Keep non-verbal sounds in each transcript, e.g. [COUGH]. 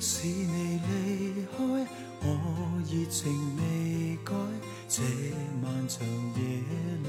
使你离开，我热情未改。这漫长夜里，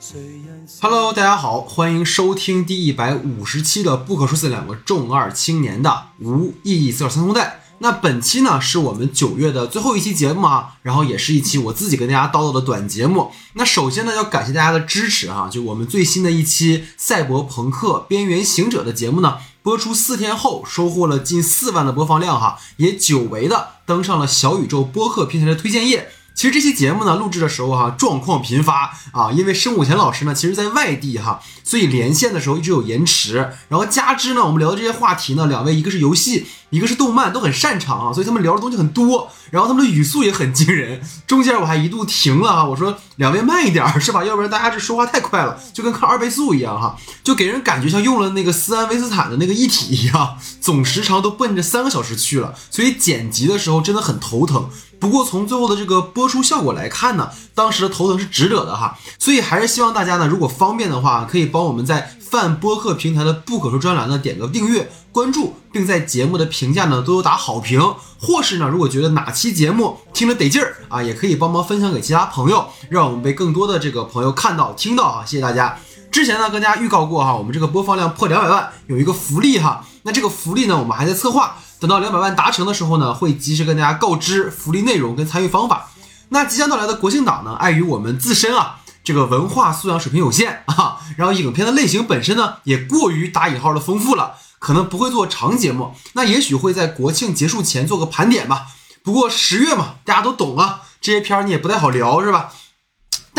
谁人 Hello，大家好，欢迎收听第一百五十期的《不可说死两个重二青年的无意义四点三通带》。那本期呢是我们九月的最后一期节目啊，然后也是一期我自己跟大家叨叨的短节目。那首先呢要感谢大家的支持哈、就我们最新的一期《赛博朋克：边缘行者》的节目呢，播出四天后收获了近四万的播放量哈，也久违的登上了小宇宙播客平台的推荐页。其实这期节目呢，录制的时候哈、状况频发啊，因为申武贤老师呢，其实在外地哈，所以连线的时候一直有延迟。然后加之呢，我们聊的这些话题呢，两位一个是游戏，一个是动漫，都很擅长啊，所以他们聊的东西很多，然后他们的语速也很惊人。中间我还一度停了啊，我说两位慢一点是吧？要不然大家这说话太快了，就跟看二倍速一样哈，就给人感觉像用了那个斯安威斯坦的那个一体一样，总时长都奔着三个小时去了，所以剪辑的时候真的很头疼。不过从最后的这个播出效果来看呢，当时的头疼是值得的哈，所以还是希望大家呢，如果方便的话，可以帮我们在泛播客平台的不可说专栏呢点个订阅、关注，并在节目的评价呢都有打好评，或是呢，如果觉得哪期节目听着得劲儿啊，也可以帮忙分享给其他朋友，让我们被更多的这个朋友看到、听到哈，谢谢大家。之前呢跟大家预告过哈，我们这个播放量破两百万有一个福利哈，那这个福利呢我们还在策划，等到两百万达成的时候呢，会及时跟大家告知福利内容跟参与方法。那即将到来的国庆档呢，碍于我们自身啊这个文化素养水平有限 [LAUGHS] 啊，然后影片的类型本身呢也过于打引号的丰富了，可能不会做长节目，那也许会在国庆结束前做个盘点吧。不过十月嘛，大家都懂啊，这些片儿你也不太好聊是吧？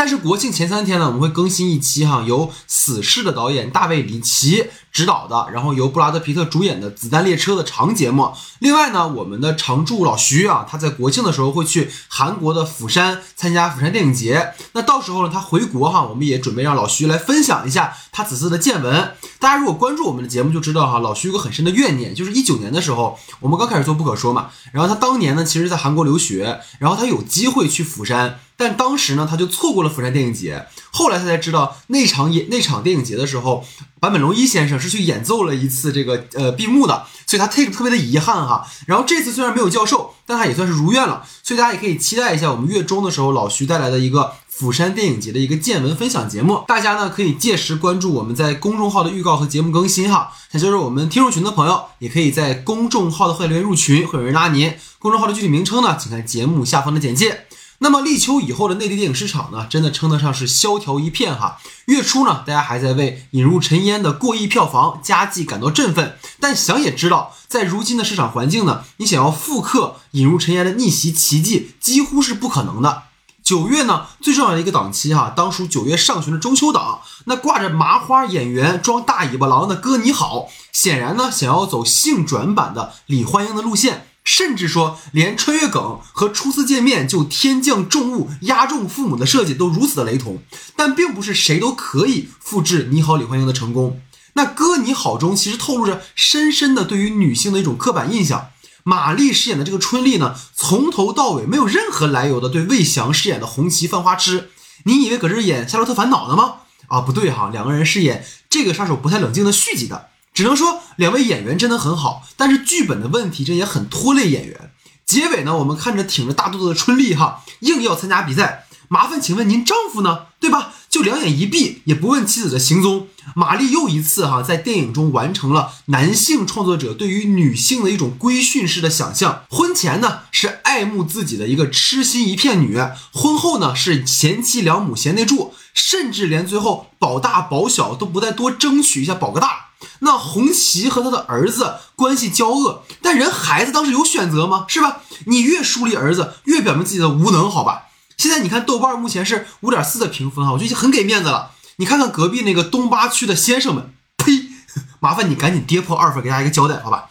但是国庆前三天呢，我们会更新一期哈，由《死侍》的导演大卫里奇执导的，然后由布拉德皮特主演的《子弹列车》的长节目。另外呢，我们的常驻老徐啊，他在国庆的时候会去韩国的釜山参加釜山电影节。那到时候呢，他回国哈，我们也准备让老徐来分享一下他此次的见闻。大家如果关注我们的节目就知道哈，老徐有个很深的怨念，就是一九年的时候，我们刚开始做不可说嘛，然后他当年呢，其实在韩国留学，然后他有机会去釜山。但当时呢，他就错过了釜山电影节。后来他才知道，那场演那场电影节的时候，坂本龙一先生是去演奏了一次这个呃闭幕的，所以他特特别的遗憾哈。然后这次虽然没有教授，但他也算是如愿了，所以大家也可以期待一下我们月中的时候老徐带来的一个釜山电影节的一个见闻分享节目。大家呢可以届时关注我们在公众号的预告和节目更新哈。那就是我们听众群的朋友，也可以在公众号的会员留言入群，会有人拉您。公众号的具体名称呢，请看节目下方的简介。那么立秋以后的内地电影市场呢，真的称得上是萧条一片哈。月初呢，大家还在为引入尘烟的过亿票房佳绩感到振奋，但想也知道，在如今的市场环境呢，你想要复刻引入尘烟的逆袭奇迹，几乎是不可能的。九月呢，最重要的一个档期哈，当属九月上旬的中秋档。那挂着麻花演员装大尾巴狼的哥你好，显然呢，想要走性转版的李焕英的路线。甚至说，连穿越梗和初次见面就天降重物压中父母的设计都如此的雷同，但并不是谁都可以复制《你好，李焕英》的成功。那《哥你好》中其实透露着深深的对于女性的一种刻板印象。马丽饰演的这个春丽呢，从头到尾没有任何来由的对魏翔饰演的红旗犯花痴。你以为搁这演《夏洛特烦恼》呢吗？啊，不对哈，两个人是演这个杀手不太冷静的续集的。只能说两位演员真的很好，但是剧本的问题这也很拖累演员。结尾呢，我们看着挺着大肚子的春丽哈，硬要参加比赛，麻烦请问您丈夫呢？对吧？就两眼一闭，也不问妻子的行踪。玛丽又一次哈在电影中完成了男性创作者对于女性的一种规训式的想象。婚前呢是爱慕自己的一个痴心一片女，婚后呢是贤妻良母贤内助，甚至连最后保大保小都不再多争取一下保个大。那红旗和他的儿子关系交恶，但人孩子当时有选择吗？是吧？你越疏离儿子，越表明自己的无能，好吧？现在你看豆瓣目前是五点四的评分啊，我觉得已经很给面子了。你看看隔壁那个东八区的先生们，呸！[LAUGHS] 麻烦你赶紧跌破二分，给大家一个交代，好吧？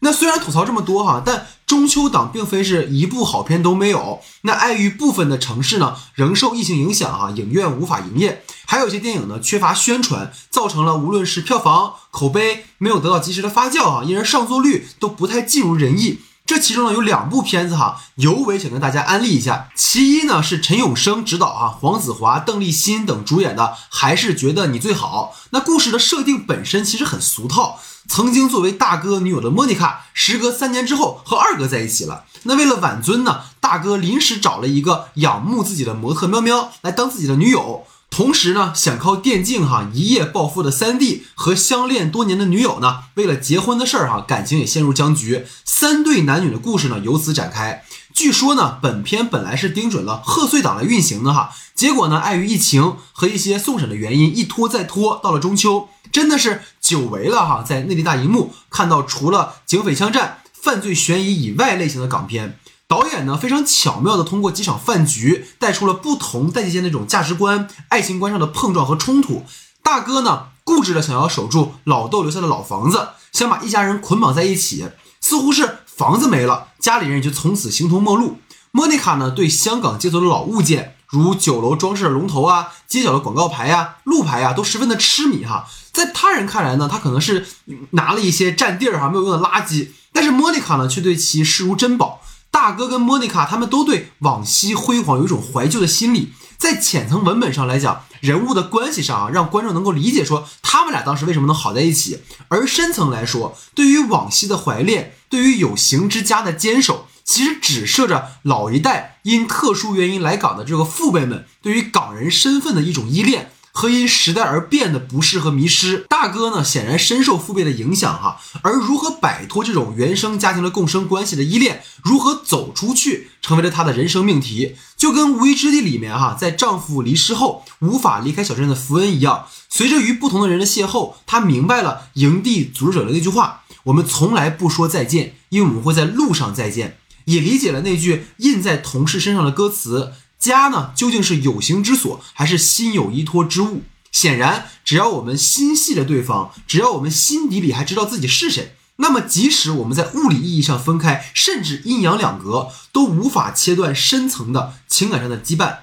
那虽然吐槽这么多哈，但中秋档并非是一部好片都没有。那碍于部分的城市呢，仍受疫情影响哈，影院无法营业，还有一些电影呢缺乏宣传，造成了无论是票房、口碑没有得到及时的发酵啊，因而上座率都不太尽如人意。这其中呢有两部片子哈，尤为想跟大家安利一下。其一呢是陈永生执导啊，黄子华、邓丽欣等主演的《还是觉得你最好》。那故事的设定本身其实很俗套，曾经作为大哥女友的莫妮卡，时隔三年之后和二哥在一起了。那为了挽尊呢，大哥临时找了一个仰慕自己的模特喵喵来当自己的女友。同时呢，想靠电竞哈一夜暴富的三弟和相恋多年的女友呢，为了结婚的事儿哈，感情也陷入僵局。三对男女的故事呢，由此展开。据说呢，本片本来是盯准了贺岁档来运行的哈，结果呢，碍于疫情和一些送审的原因，一拖再拖，到了中秋，真的是久违了哈，在内地大荧幕看到除了警匪枪战、犯罪悬疑以外类型的港片。导演呢非常巧妙的通过几场饭局带出了不同代际间那种价值观、爱情观上的碰撞和冲突。大哥呢固执的想要守住老豆留下的老房子，想把一家人捆绑在一起，似乎是房子没了，家里人也就从此形同陌路。莫妮卡呢对香港街头的老物件，如酒楼装饰的龙头啊、街角的广告牌呀、路牌呀，都十分的痴迷哈。在他人看来呢，他可能是拿了一些占地儿哈没有用的垃圾，但是莫妮卡呢却对其视如珍宝。大哥跟莫妮卡他们都对往昔辉煌有一种怀旧的心理，在浅层文本上来讲，人物的关系上啊，让观众能够理解说他们俩当时为什么能好在一起；而深层来说，对于往昔的怀恋，对于有形之家的坚守，其实指涉着老一代因特殊原因来港的这个父辈们对于港人身份的一种依恋。和因时代而变的不适和迷失，大哥呢显然深受父辈的影响哈，而如何摆脱这种原生家庭的共生关系的依恋，如何走出去，成为了他的人生命题。就跟《无依之地》里面哈，在丈夫离世后无法离开小镇的福恩一样，随着与不同的人的邂逅，他明白了营地组织者的那句话：我们从来不说再见，因为我们会在路上再见。也理解了那句印在同事身上的歌词。家呢，究竟是有形之所，还是心有依托之物？显然，只要我们心系着对方，只要我们心底里还知道自己是谁，那么即使我们在物理意义上分开，甚至阴阳两隔，都无法切断深层的情感上的羁绊。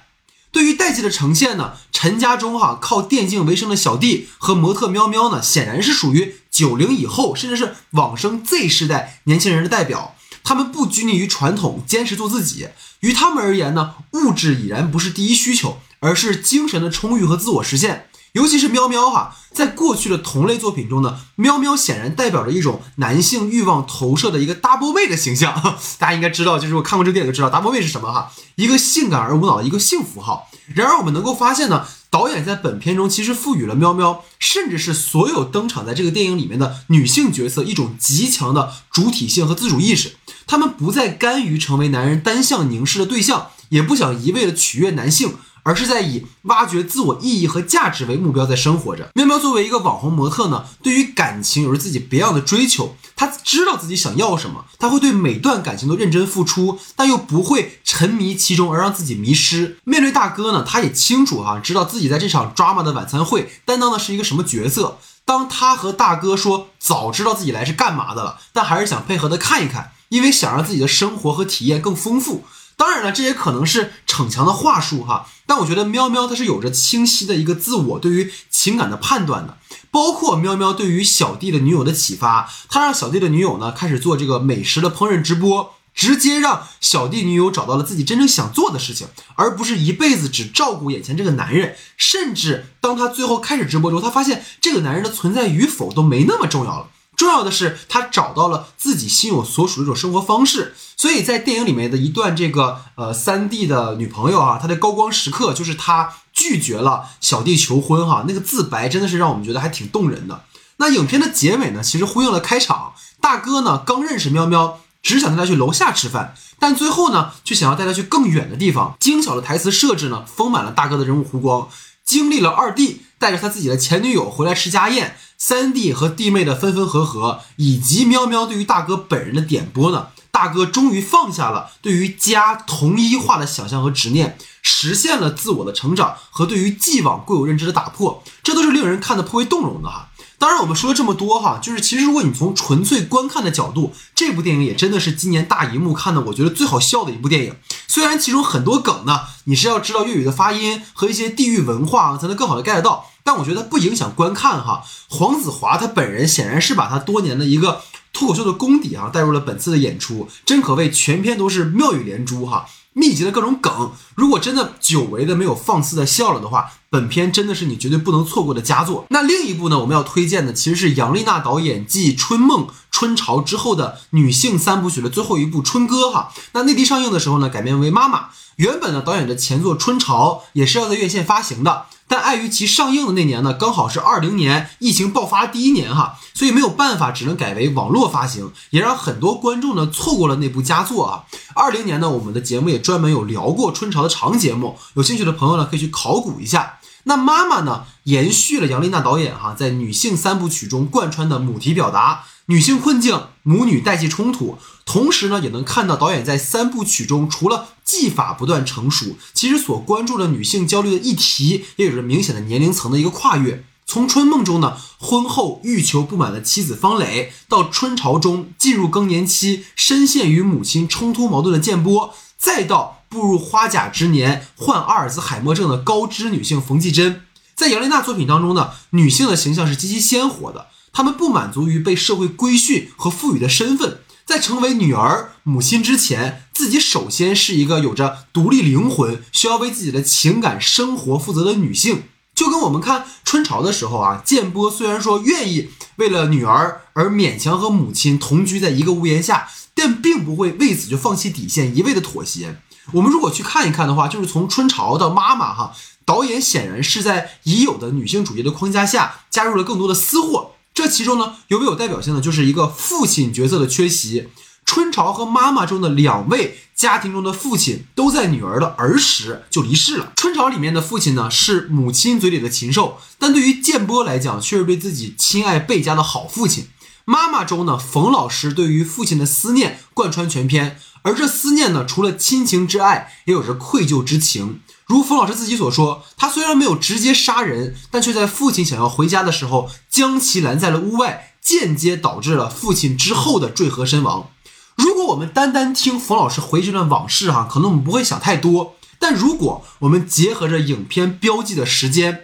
对于代际的呈现呢，陈家中哈靠电竞为生的小弟和模特喵喵呢，显然是属于九零以后，甚至是往生 Z 世代年轻人的代表。他们不拘泥于传统，坚持做自己。于他们而言呢，物质已然不是第一需求，而是精神的充裕和自我实现。尤其是喵喵哈，在过去的同类作品中呢，喵喵显然代表着一种男性欲望投射的一个 double 位的形象。[LAUGHS] 大家应该知道，就是我看过这个电影就知道 double 位是什么哈，一个性感而无脑的一个性符号。然而我们能够发现呢，导演在本片中其实赋予了喵喵，甚至是所有登场在这个电影里面的女性角色一种极强的主体性和自主意识。他们不再甘于成为男人单向凝视的对象，也不想一味的取悦男性，而是在以挖掘自我意义和价值为目标在生活着。喵喵作为一个网红模特呢，对于感情有着自己别样的追求。他知道自己想要什么，他会对每段感情都认真付出，但又不会沉迷其中而让自己迷失。面对大哥呢，他也清楚哈，知道自己在这场 drama 的晚餐会担当的是一个什么角色。当他和大哥说早知道自己来是干嘛的了，但还是想配合的看一看。因为想让自己的生活和体验更丰富，当然了，这也可能是逞强的话术哈。但我觉得喵喵它是有着清晰的一个自我对于情感的判断的，包括喵喵对于小弟的女友的启发，他让小弟的女友呢开始做这个美食的烹饪直播，直接让小弟女友找到了自己真正想做的事情，而不是一辈子只照顾眼前这个男人。甚至当他最后开始直播之后，他发现这个男人的存在与否都没那么重要了。重要的是，他找到了自己心有所属的一种生活方式。所以在电影里面的一段这个呃三弟的女朋友啊，她的高光时刻就是她拒绝了小弟求婚哈，那个自白真的是让我们觉得还挺动人的。那影片的结尾呢，其实呼应了开场，大哥呢刚认识喵喵，只想带他去楼下吃饭，但最后呢却想要带他去更远的地方。精巧的台词设置呢，丰满了大哥的人物弧光。经历了二弟带着他自己的前女友回来吃家宴。三弟和弟妹的分分合合，以及喵喵对于大哥本人的点拨呢？大哥终于放下了对于家同一化的想象和执念，实现了自我的成长和对于既往固有认知的打破，这都是令人看得颇为动容的哈。当然，我们说了这么多哈，就是其实如果你从纯粹观看的角度，这部电影也真的是今年大荧幕看的我觉得最好笑的一部电影。虽然其中很多梗呢，你是要知道粤语的发音和一些地域文化才能更好的 get 到。但我觉得不影响观看哈。黄子华他本人显然是把他多年的一个脱口秀的功底啊带入了本次的演出，真可谓全篇都是妙语连珠哈。密集的各种梗，如果真的久违的没有放肆的笑了的话，本片真的是你绝对不能错过的佳作。那另一部呢，我们要推荐的其实是杨丽娜导演继《春梦》《春潮》之后的女性三部曲的最后一部《春歌》哈。那内地上映的时候呢，改编为《妈妈》。原本呢，导演的前作《春潮》也是要在院线发行的。但碍于其上映的那年呢，刚好是二零年疫情爆发第一年哈，所以没有办法，只能改为网络发行，也让很多观众呢错过了那部佳作啊。二零年呢，我们的节目也专门有聊过春潮的长节目，有兴趣的朋友呢可以去考古一下。那妈妈呢，延续了杨丽娜导演哈在女性三部曲中贯穿的母题表达。女性困境、母女代际冲突，同时呢，也能看到导演在三部曲中，除了技法不断成熟，其实所关注的女性焦虑的议题，也有着明显的年龄层的一个跨越。从《春梦》中呢，婚后欲求不满的妻子方蕾，到《春潮》中进入更年期、深陷与母亲冲突矛盾的建波，再到步入花甲之年、患阿尔兹海默症的高知女性冯继珍，在杨丽娜作品当中呢，女性的形象是极其鲜活的。他们不满足于被社会规训和赋予的身份，在成为女儿、母亲之前，自己首先是一个有着独立灵魂、需要为自己的情感生活负责的女性。就跟我们看春潮的时候啊，建波虽然说愿意为了女儿而勉强和母亲同居在一个屋檐下，但并不会为此就放弃底线，一味的妥协。我们如果去看一看的话，就是从春潮到妈妈哈，导演显然是在已有的女性主义的框架下，加入了更多的私货。这其中呢，尤为有代表性的就是一个父亲角色的缺席。春潮和妈妈中的两位家庭中的父亲都在女儿的儿时就离世了。春潮里面的父亲呢，是母亲嘴里的禽兽，但对于建波来讲，却是对自己亲爱倍加的好父亲。妈妈中呢，冯老师对于父亲的思念贯穿全篇，而这思念呢，除了亲情之爱，也有着愧疚之情。如冯老师自己所说，他虽然没有直接杀人，但却在父亲想要回家的时候将其拦在了屋外，间接导致了父亲之后的坠河身亡。如果我们单单听冯老师回这段往事，哈，可能我们不会想太多。但如果我们结合着影片标记的时间，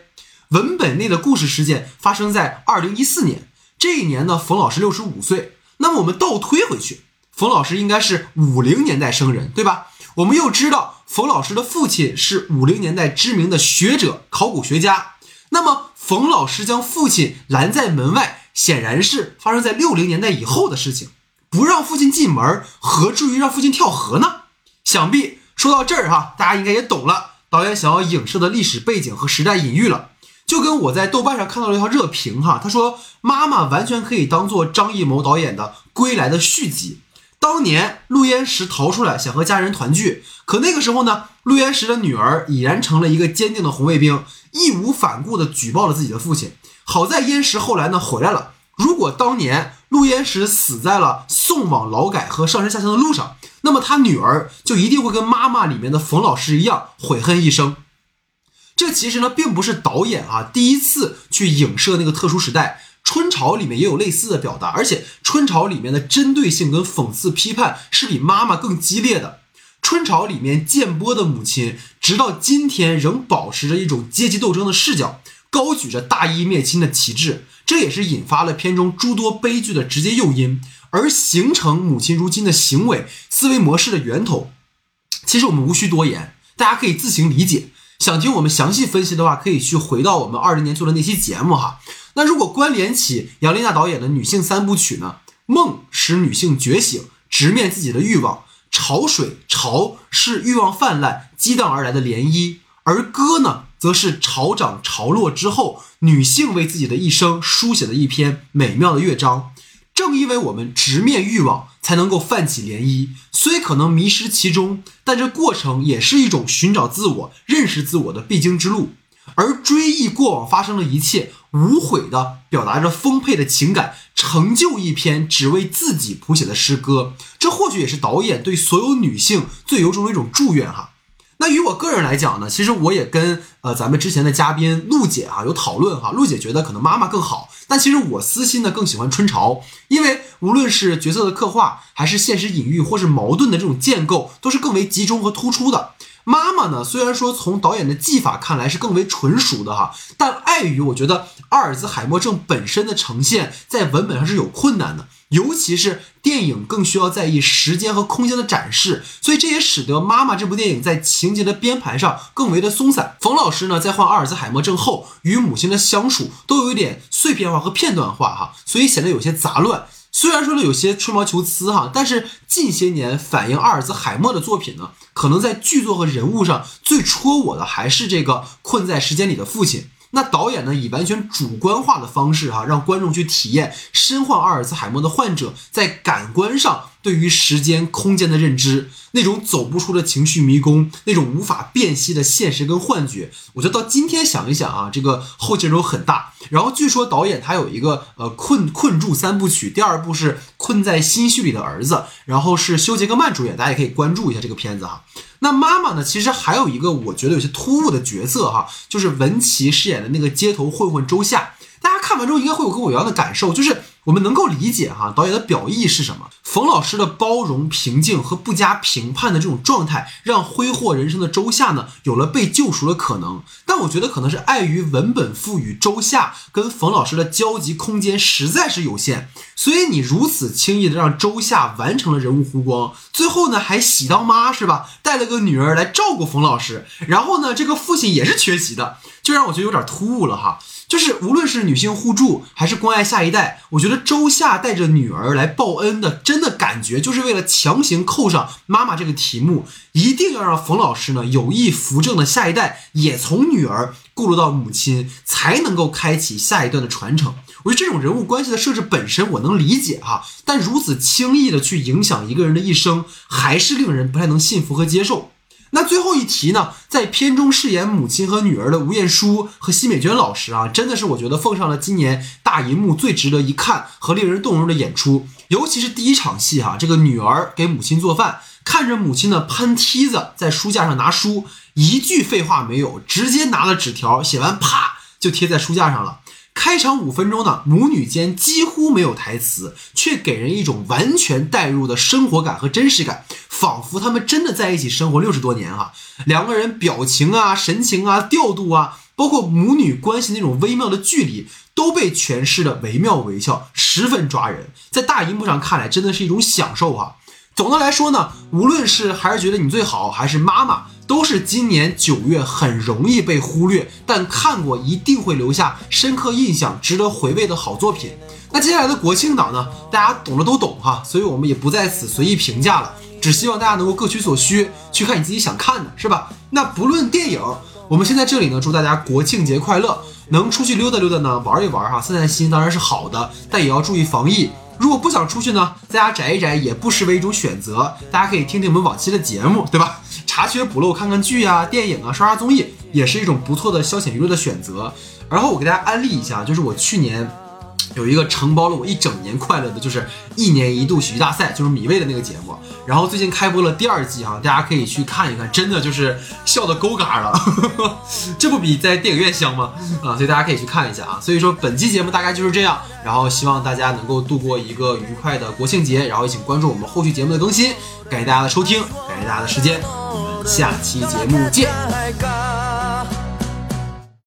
文本内的故事事件发生在二零一四年，这一年呢，冯老师六十五岁，那么我们倒推回去，冯老师应该是五零年代生人，对吧？我们又知道冯老师的父亲是五零年代知名的学者、考古学家。那么，冯老师将父亲拦在门外，显然是发生在六零年代以后的事情。不让父亲进门，何至于让父亲跳河呢？想必说到这儿哈，大家应该也懂了导演想要影射的历史背景和时代隐喻了。就跟我在豆瓣上看到了一条热评哈，他说：“妈妈完全可以当做张艺谋导演的《归来》的续集。”当年陆焉识逃出来，想和家人团聚，可那个时候呢，陆焉识的女儿已然成了一个坚定的红卫兵，义无反顾地举报了自己的父亲。好在焉识后来呢回来了。如果当年陆焉识死在了送往劳改和上山下乡的路上，那么他女儿就一定会跟妈妈里面的冯老师一样悔恨一生。这其实呢，并不是导演啊第一次去影射那个特殊时代。春潮里面也有类似的表达，而且春潮里面的针对性跟讽刺批判是比妈妈更激烈的。春潮里面建波的母亲，直到今天仍保持着一种阶级斗争的视角，高举着大义灭亲的旗帜，这也是引发了片中诸多悲剧的直接诱因，而形成母亲如今的行为思维模式的源头。其实我们无需多言，大家可以自行理解。想听我们详细分析的话，可以去回到我们二零年做的那期节目哈。那如果关联起杨丽娜导演的女性三部曲呢？梦使女性觉醒，直面自己的欲望；潮水潮是欲望泛滥激荡而来的涟漪，而歌呢，则是潮涨潮落之后，女性为自己的一生书写的一篇美妙的乐章。正因为我们直面欲望，才能够泛起涟漪，虽可能迷失其中，但这过程也是一种寻找自我、认识自我的必经之路。而追忆过往发生的一切，无悔地表达着丰沛的情感，成就一篇只为自己谱写的诗歌。这或许也是导演对所有女性最由衷的一种祝愿哈。那于我个人来讲呢，其实我也跟呃咱们之前的嘉宾陆姐啊有讨论哈。陆姐觉得可能妈妈更好，但其实我私心呢更喜欢春潮，因为无论是角色的刻画，还是现实隐喻或是矛盾的这种建构，都是更为集中和突出的。妈妈呢，虽然说从导演的技法看来是更为纯熟的哈，但碍于我觉得阿尔兹海默症本身的呈现，在文本上是有困难的，尤其是电影更需要在意时间和空间的展示，所以这也使得《妈妈》这部电影在情节的编排上更为的松散。冯老师呢，在患阿尔兹海默症后，与母亲的相处都有一点碎片化和片段化哈，所以显得有些杂乱。虽然说呢有些吹毛求疵哈，但是近些年反映阿尔兹海默的作品呢，可能在剧作和人物上最戳我的还是这个困在时间里的父亲。那导演呢，以完全主观化的方式哈，让观众去体验身患阿尔茨海默的患者在感官上对于时间、空间的认知，那种走不出的情绪迷宫，那种无法辨析的现实跟幻觉。我觉得到今天想一想啊，这个后劲都很大。然后据说导演他有一个呃困困住三部曲，第二部是困在心绪里的儿子，然后是休杰克曼主演，大家也可以关注一下这个片子哈。那妈妈呢？其实还有一个我觉得有些突兀的角色哈，就是文琪饰演的那个街头混混周夏。大家看完之后应该会有跟我一样的感受，就是我们能够理解哈导演的表意是什么。冯老师的包容、平静和不加评判的这种状态，让挥霍人生的周夏呢有了被救赎的可能。但我觉得可能是碍于文本赋予周夏跟冯老师的交集空间实在是有限，所以你如此轻易的让周夏完成了人物弧光，最后呢还喜当妈是吧？带了个女儿来照顾冯老师，然后呢这个父亲也是缺席的，就让我觉得有点突兀了哈。就是无论是女性互助还是关爱下一代，我觉得周夏带着女儿来报恩的，真真的感觉就是为了强行扣上妈妈这个题目，一定要让冯老师呢有意扶正的下一代也从女儿过渡到母亲，才能够开启下一段的传承。我觉得这种人物关系的设置本身我能理解哈，但如此轻易的去影响一个人的一生，还是令人不太能信服和接受。那最后一题呢，在片中饰演母亲和女儿的吴彦姝和奚美娟老师啊，真的是我觉得奉上了今年大银幕最值得一看和令人动容的演出。尤其是第一场戏哈，这个女儿给母亲做饭，看着母亲呢攀梯子在书架上拿书，一句废话没有，直接拿了纸条写完，啪就贴在书架上了。开场五分钟呢，母女间几乎没有台词，却给人一种完全带入的生活感和真实感，仿佛他们真的在一起生活六十多年哈。两个人表情啊、神情啊、调度啊，包括母女关系那种微妙的距离，都被诠释的惟妙惟肖，十分抓人。在大荧幕上看来，真的是一种享受哈。总的来说呢，无论是还是觉得你最好，还是妈妈。都是今年九月很容易被忽略，但看过一定会留下深刻印象、值得回味的好作品。那接下来的国庆档呢？大家懂的都懂哈，所以我们也不在此随意评价了，只希望大家能够各取所需，去看你自己想看的，是吧？那不论电影，我们先在这里呢，祝大家国庆节快乐，能出去溜达溜达呢，玩一玩哈，散散心当然是好的，但也要注意防疫。如果不想出去呢，在家宅一宅也不失为一种选择。大家可以听听我们往期的节目，对吧？查缺补漏，看看剧啊、电影啊，刷刷综艺，也是一种不错的消遣娱乐的选择。然后我给大家安利一下，就是我去年。有一个承包了我一整年快乐的，就是一年一度喜剧大赛，就是米未的那个节目。然后最近开播了第二季哈，大家可以去看一看，真的就是笑的勾嘎了，[LAUGHS] 这不比在电影院香吗？啊，所以大家可以去看一下啊。所以说本期节目大概就是这样，然后希望大家能够度过一个愉快的国庆节，然后也请关注我们后续节目的更新。感谢大家的收听，感谢大家的时间，我们下期节目见。